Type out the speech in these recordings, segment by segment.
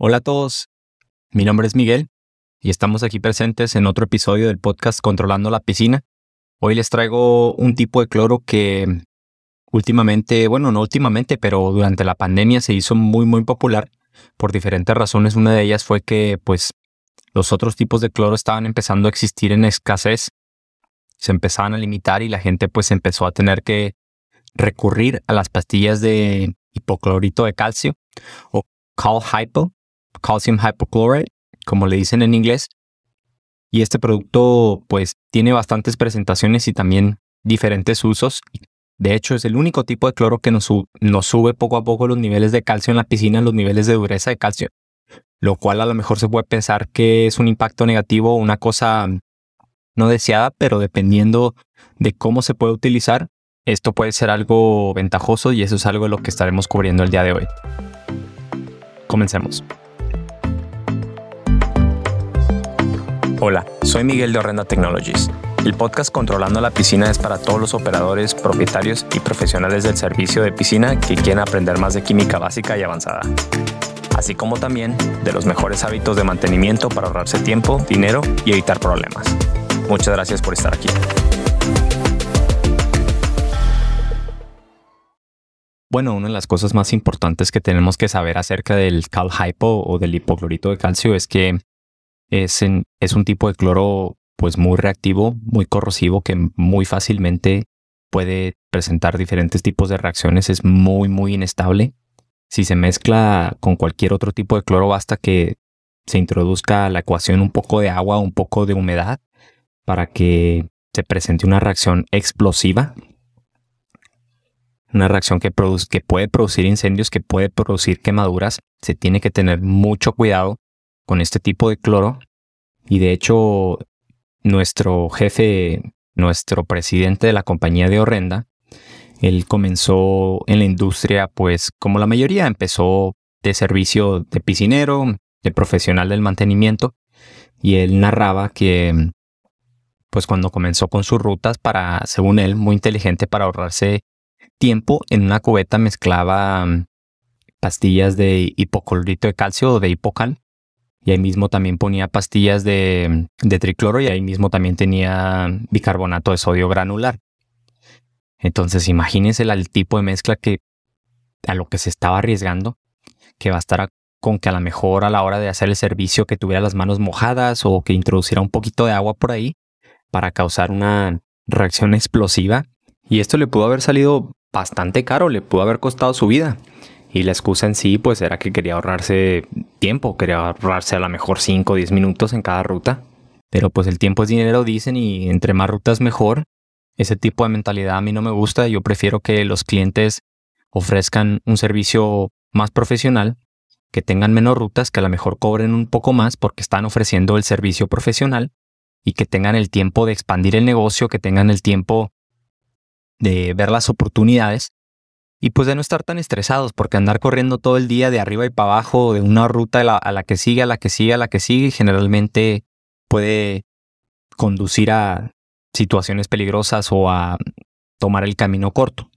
Hola a todos, mi nombre es Miguel y estamos aquí presentes en otro episodio del podcast Controlando la Piscina. Hoy les traigo un tipo de cloro que últimamente, bueno, no últimamente, pero durante la pandemia se hizo muy muy popular por diferentes razones. Una de ellas fue que pues los otros tipos de cloro estaban empezando a existir en escasez, se empezaban a limitar y la gente pues empezó a tener que recurrir a las pastillas de hipoclorito de calcio o Cal Hypo, Calcium Hypochlorite, como le dicen en inglés. Y este producto pues tiene bastantes presentaciones y también diferentes usos. De hecho, es el único tipo de cloro que nos, sube poco a poco los niveles de calcio en la piscina, los niveles de dureza de calcio. Lo cual a lo mejor se puede pensar que es un impacto negativo, una cosa no deseada, pero dependiendo de cómo se puede utilizar, esto puede ser algo ventajoso y eso es algo de lo que estaremos cubriendo el día de hoy. Comencemos. Hola, soy Miguel de Horrenda Technologies. El podcast Controlando la Piscina es para todos los operadores, propietarios y profesionales del servicio de piscina que quieren aprender más de química básica y avanzada. Así como también de los mejores hábitos de mantenimiento para ahorrarse tiempo, dinero y evitar problemas. Muchas gracias por estar aquí. Bueno, una de las cosas más importantes que tenemos que saber acerca del cal hypo o del hipoclorito de calcio es que es, es un tipo de cloro pues muy reactivo, muy corrosivo, que muy fácilmente puede presentar diferentes tipos de reacciones, es muy, muy inestable. Si se mezcla con cualquier otro tipo de cloro, basta que se introduzca a la ecuación un poco de agua, un poco de humedad, para que se presente una reacción explosiva una reacción que, que puede producir incendios, que puede producir quemaduras. Se tiene que tener mucho cuidado con este tipo de cloro. Y de hecho, nuestro jefe, nuestro presidente de la compañía de Horrenda, él comenzó en la industria, pues como la mayoría, empezó de servicio de piscinero, de profesional del mantenimiento, y él narraba que, pues cuando comenzó con sus rutas para, según él, muy inteligente para ahorrarse tiempo en una cubeta mezclaba mm, pastillas de hipoclorito de calcio o de hipocal. Y ahí mismo también ponía pastillas de, tricloro y ahí mismo también tenía bicarbonato de sodio granular. Entonces imagínense el tipo de mezcla que a lo que se estaba arriesgando, que bastará con que a lo mejor a la hora de hacer el servicio que tuviera las manos mojadas o que introduciera un poquito de agua por ahí para causar una reacción explosiva. Y esto le pudo haber salido bastante caro, le pudo haber costado su vida. Y la excusa en sí, pues era que quería ahorrarse tiempo, quería ahorrarse a lo mejor 5 o 10 minutos en cada ruta. Pero pues el tiempo es dinero, dicen, y entre más rutas mejor. Ese tipo de mentalidad a mí no me gusta. Yo prefiero que los clientes ofrezcan un servicio más profesional, que tengan menos rutas, que a lo mejor cobren un poco más porque están ofreciendo el servicio profesional y que tengan el tiempo de expandir el negocio, que tengan el tiempo de ver las oportunidades y pues de no estar tan estresados, porque andar corriendo todo el día de arriba y para abajo, de una ruta a la, que sigue, a la que sigue, a la que sigue, generalmente puede conducir a situaciones peligrosas o a tomar el camino corto.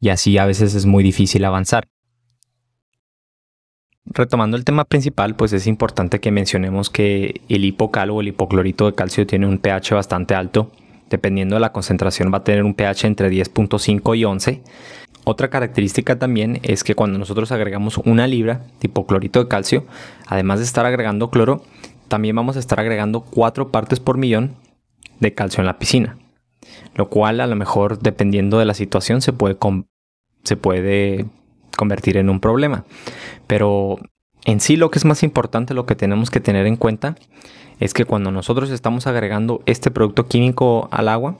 Y así a veces es muy difícil avanzar. Retomando el tema principal, pues es importante que mencionemos que el hipocal o el hipoclorito de calcio tiene un pH bastante alto dependiendo de la concentración va a tener un pH entre 10.5 y 11. Otra característica también es que cuando nosotros agregamos una libra de hipoclorito de calcio, además de estar agregando cloro, también vamos a estar agregando 4 partes por millón de calcio en la piscina. Lo cual a lo mejor dependiendo de la situación se puede, se puede convertir en un problema. Pero en sí lo que es más importante, lo que tenemos que tener en cuenta es que cuando nosotros estamos agregando este producto químico al agua,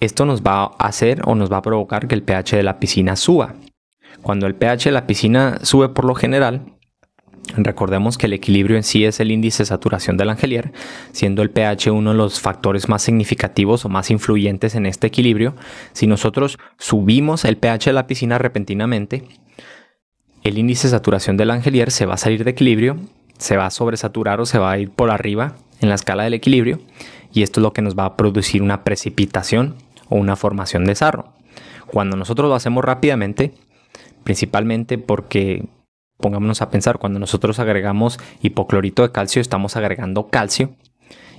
esto nos va a hacer o nos va a provocar que el pH de la piscina suba. Cuando el pH de la piscina sube por lo general, Recordemos que el equilibrio en sí es el índice de saturación del angelier, siendo el pH uno de los factores más significativos o más influyentes en este equilibrio. Si nosotros subimos el pH de la piscina repentinamente, el índice de saturación del angelier se va a salir de equilibrio se va a sobresaturar o se va a ir por arriba en la escala del equilibrio y esto es lo que nos va a producir una precipitación o una formación de sarro. Cuando nosotros lo hacemos rápidamente, principalmente porque Pongámonos a pensar, cuando nosotros agregamos hipoclorito de calcio, estamos agregando calcio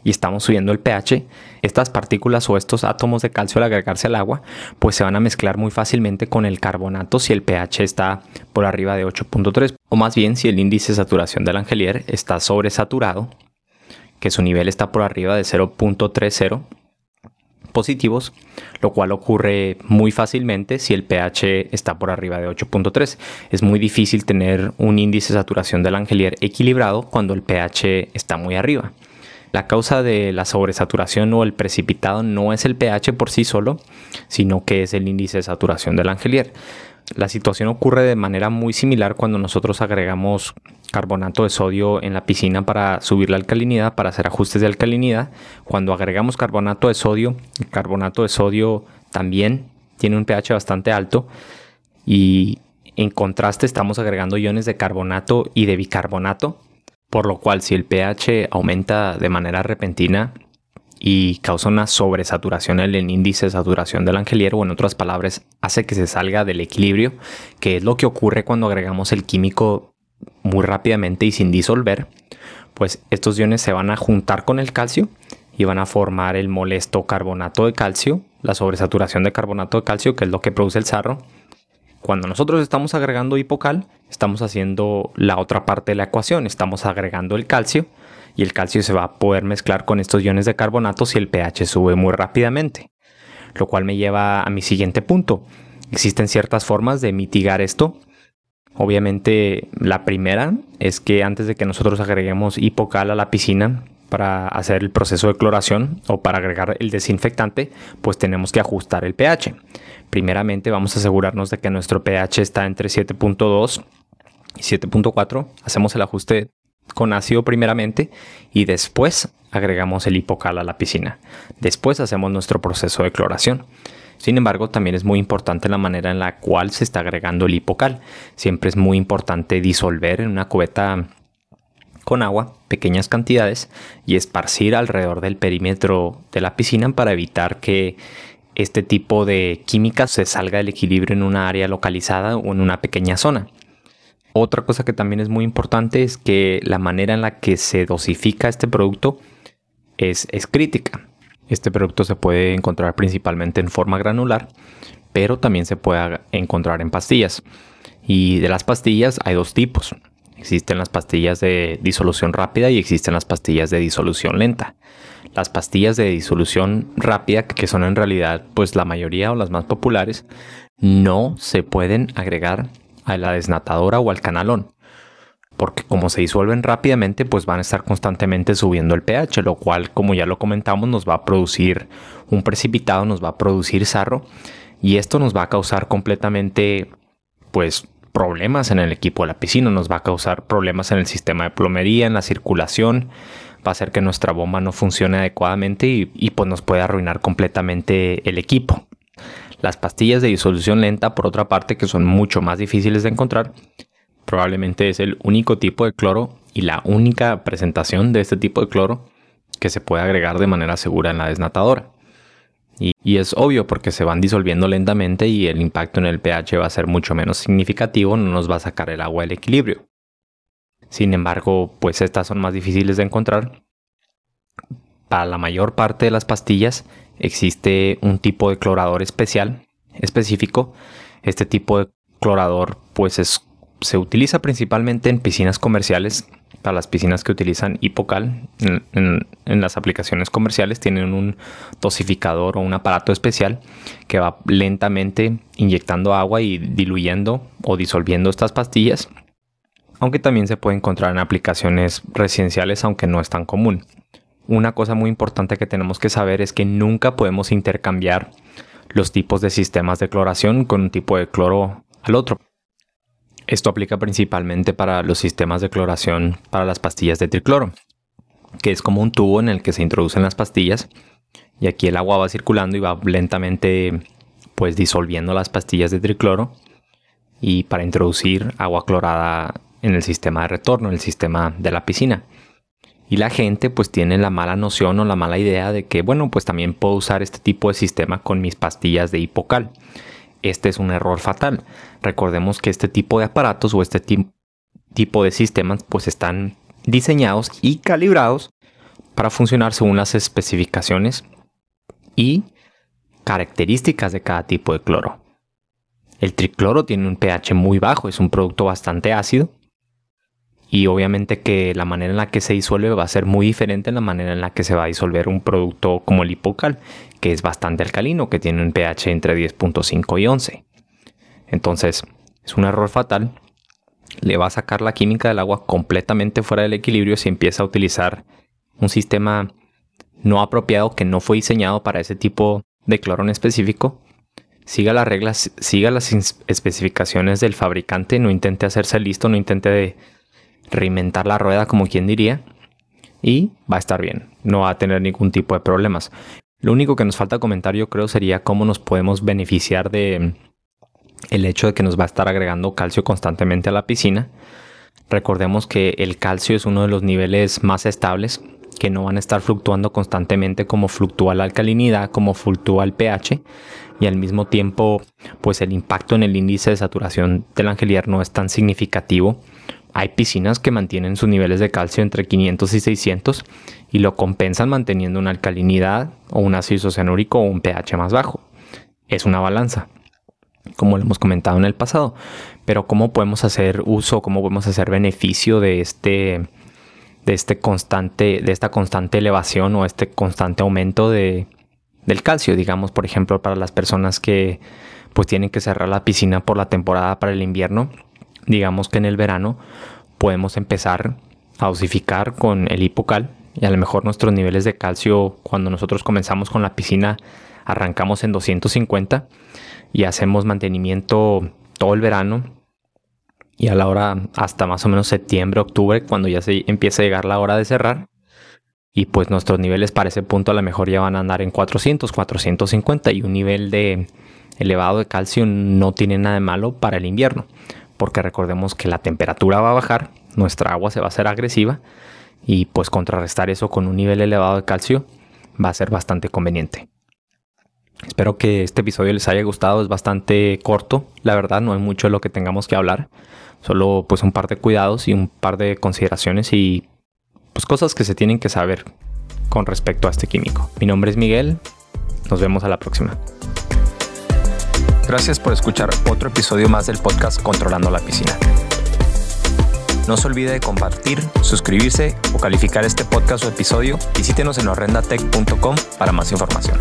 y estamos subiendo el pH, estas partículas o estos átomos de calcio al agregarse al agua, pues se van a mezclar muy fácilmente con el carbonato si el pH está por arriba de 8.3, o más bien si el índice de saturación del Angelier está sobresaturado, que su nivel está por arriba de 0.30 positivos, lo cual ocurre muy fácilmente si el pH está por arriba de 8.3. Es muy difícil tener un índice de saturación del Angelier equilibrado cuando el pH está muy arriba. La causa de la sobresaturación o el precipitado no es el pH por sí solo, sino que es el índice de saturación del Angelier. La situación ocurre de manera muy similar cuando nosotros agregamos carbonato de sodio en la piscina para subir la alcalinidad, para hacer ajustes de alcalinidad. Cuando agregamos carbonato de sodio, el carbonato de sodio también tiene un pH bastante alto y en contraste estamos agregando iones de carbonato y de bicarbonato por lo cual si el pH aumenta de manera repentina y causa una sobresaturación en el índice de saturación del angelier o en otras palabras hace que se salga del equilibrio, que es lo que ocurre cuando agregamos el químico muy rápidamente y sin disolver, pues estos iones se van a juntar con el calcio y van a formar el molesto carbonato de calcio, la sobresaturación de carbonato de calcio, que es lo que produce el sarro, cuando nosotros estamos agregando hipocal, estamos haciendo la otra parte de la ecuación, estamos agregando el calcio y el calcio se va a poder mezclar con estos iones de carbonato si el pH sube muy rápidamente. Lo cual me lleva a mi siguiente punto. Existen ciertas formas de mitigar esto. Obviamente la primera es que antes de que nosotros agreguemos hipocal a la piscina, para hacer el proceso de cloración o para agregar el desinfectante, pues tenemos que ajustar el pH. Primeramente vamos a asegurarnos de que nuestro pH está entre 7.2 y 7.4. Hacemos el ajuste con ácido primeramente y después agregamos el hipocal a la piscina. Después hacemos nuestro proceso de cloración. Sin embargo, también es muy importante la manera en la cual se está agregando el hipocal. Siempre es muy importante disolver en una cubeta con agua, pequeñas cantidades, y esparcir alrededor del perímetro de la piscina para evitar que este tipo de química se salga del equilibrio en una área localizada o en una pequeña zona. Otra cosa que también es muy importante es que la manera en la que se dosifica este producto es, es crítica. Este producto se puede encontrar principalmente en forma granular, pero también se puede encontrar en pastillas. Y de las pastillas hay dos tipos. Existen las pastillas de disolución rápida y existen las pastillas de disolución lenta. Las pastillas de disolución rápida, que son en realidad pues la mayoría o las más populares, no se pueden agregar a la desnatadora o al canalón. Porque como se disuelven rápidamente, pues van a estar constantemente subiendo el pH, lo cual, como ya lo comentamos, nos va a producir un precipitado, nos va a producir sarro, y esto nos va a causar completamente, pues, problemas en el equipo de la piscina, nos va a causar problemas en el sistema de plomería, en la circulación, va a hacer que nuestra bomba no funcione adecuadamente y, pues nos puede arruinar completamente el equipo. Las pastillas de disolución lenta, por otra parte, que son mucho más difíciles de encontrar, probablemente es el único tipo de cloro y la única presentación de este tipo de cloro que se puede agregar de manera segura en la desnatadora. Y, es obvio porque se van disolviendo lentamente y el impacto en el pH va a ser mucho menos significativo, no nos va a sacar el agua del equilibrio. Sin embargo, pues estas son más difíciles de encontrar. Para la mayor parte de las pastillas existe un tipo de clorador especial, específico. Este tipo de clorador pues se utiliza principalmente en piscinas comerciales para las piscinas que utilizan hipocal en, las aplicaciones comerciales tienen un dosificador o un aparato especial que va lentamente inyectando agua y diluyendo o disolviendo estas pastillas aunque también se puede encontrar en aplicaciones residenciales aunque no es tan común una cosa muy importante que tenemos que saber es que nunca podemos intercambiar los tipos de sistemas de cloración con un tipo de cloro al otro esto aplica principalmente para los sistemas de cloración para las pastillas de tricloro, que es como un tubo en el que se introducen las pastillas y aquí el agua va circulando y va lentamente pues disolviendo las pastillas de tricloro y para introducir agua clorada en el sistema de retorno, en el sistema de la piscina. Y la gente pues tiene la mala noción o la mala idea de que bueno pues también puedo usar este tipo de sistema con mis pastillas de hipocal este es un error fatal. Recordemos que este tipo de aparatos o este tipo de sistemas pues están diseñados y calibrados para funcionar según las especificaciones y características de cada tipo de cloro. El tricloro tiene un pH muy bajo, es un producto bastante ácido y obviamente que la manera en la que se disuelve va a ser muy diferente en la manera en la que se va a disolver un producto como el hipocal, que es bastante alcalino, que tiene un pH entre 10.5 y 11. Entonces, es un error fatal. Le va a sacar la química del agua completamente fuera del equilibrio si empieza a utilizar un sistema no apropiado que no fue diseñado para ese tipo de cloro en específico. Siga las reglas, siga las especificaciones del fabricante, no intente hacerse listo, no intente reinventar la rueda como quien diría y va a estar bien, no va a tener ningún tipo de problemas. Lo único que nos falta comentar yo creo sería cómo nos podemos beneficiar de el hecho de que nos va a estar agregando calcio constantemente a la piscina. Recordemos que el calcio es uno de los niveles más estables que no van a estar fluctuando constantemente como fluctúa la alcalinidad, como fluctúa el pH y al mismo tiempo pues el impacto en el índice de saturación del angelier no es tan significativo. Hay piscinas que mantienen sus niveles de calcio entre 500 y 600 y lo compensan manteniendo una alcalinidad o un ácido cianúrico o un pH más bajo. Es una balanza, como lo hemos comentado en el pasado. Pero ¿cómo podemos hacer uso, cómo podemos hacer beneficio de este de, este constante, de esta constante elevación o este constante aumento de, del calcio. Digamos, por ejemplo, para las personas que pues tienen que cerrar la piscina por la temporada para el invierno, digamos que en el verano podemos empezar a osificar con el hipocal y a lo mejor nuestros niveles de calcio cuando nosotros comenzamos con la piscina arrancamos en 250 y hacemos mantenimiento todo el verano y a la hora hasta más o menos septiembre, octubre, cuando ya se empieza a llegar la hora de cerrar. Y pues nuestros niveles para ese punto a lo mejor ya van a andar en 400, 450 y un nivel de elevado de calcio no tiene nada de malo para el invierno, porque recordemos que la temperatura va a bajar, nuestra agua se va a hacer agresiva y pues contrarrestar eso con un nivel elevado de calcio va a ser bastante conveniente. Espero que este episodio les haya gustado, es bastante corto, la verdad no hay mucho de lo que tengamos que hablar. Solo pues un par de cuidados y un par de consideraciones y pues cosas que se tienen que saber con respecto a este químico. Mi nombre es Miguel, nos vemos a la próxima. Gracias por escuchar otro episodio más del podcast Controlando la Piscina. No se olvide de compartir, suscribirse o calificar este podcast o episodio. Visítenos en horrendatech.com para más información.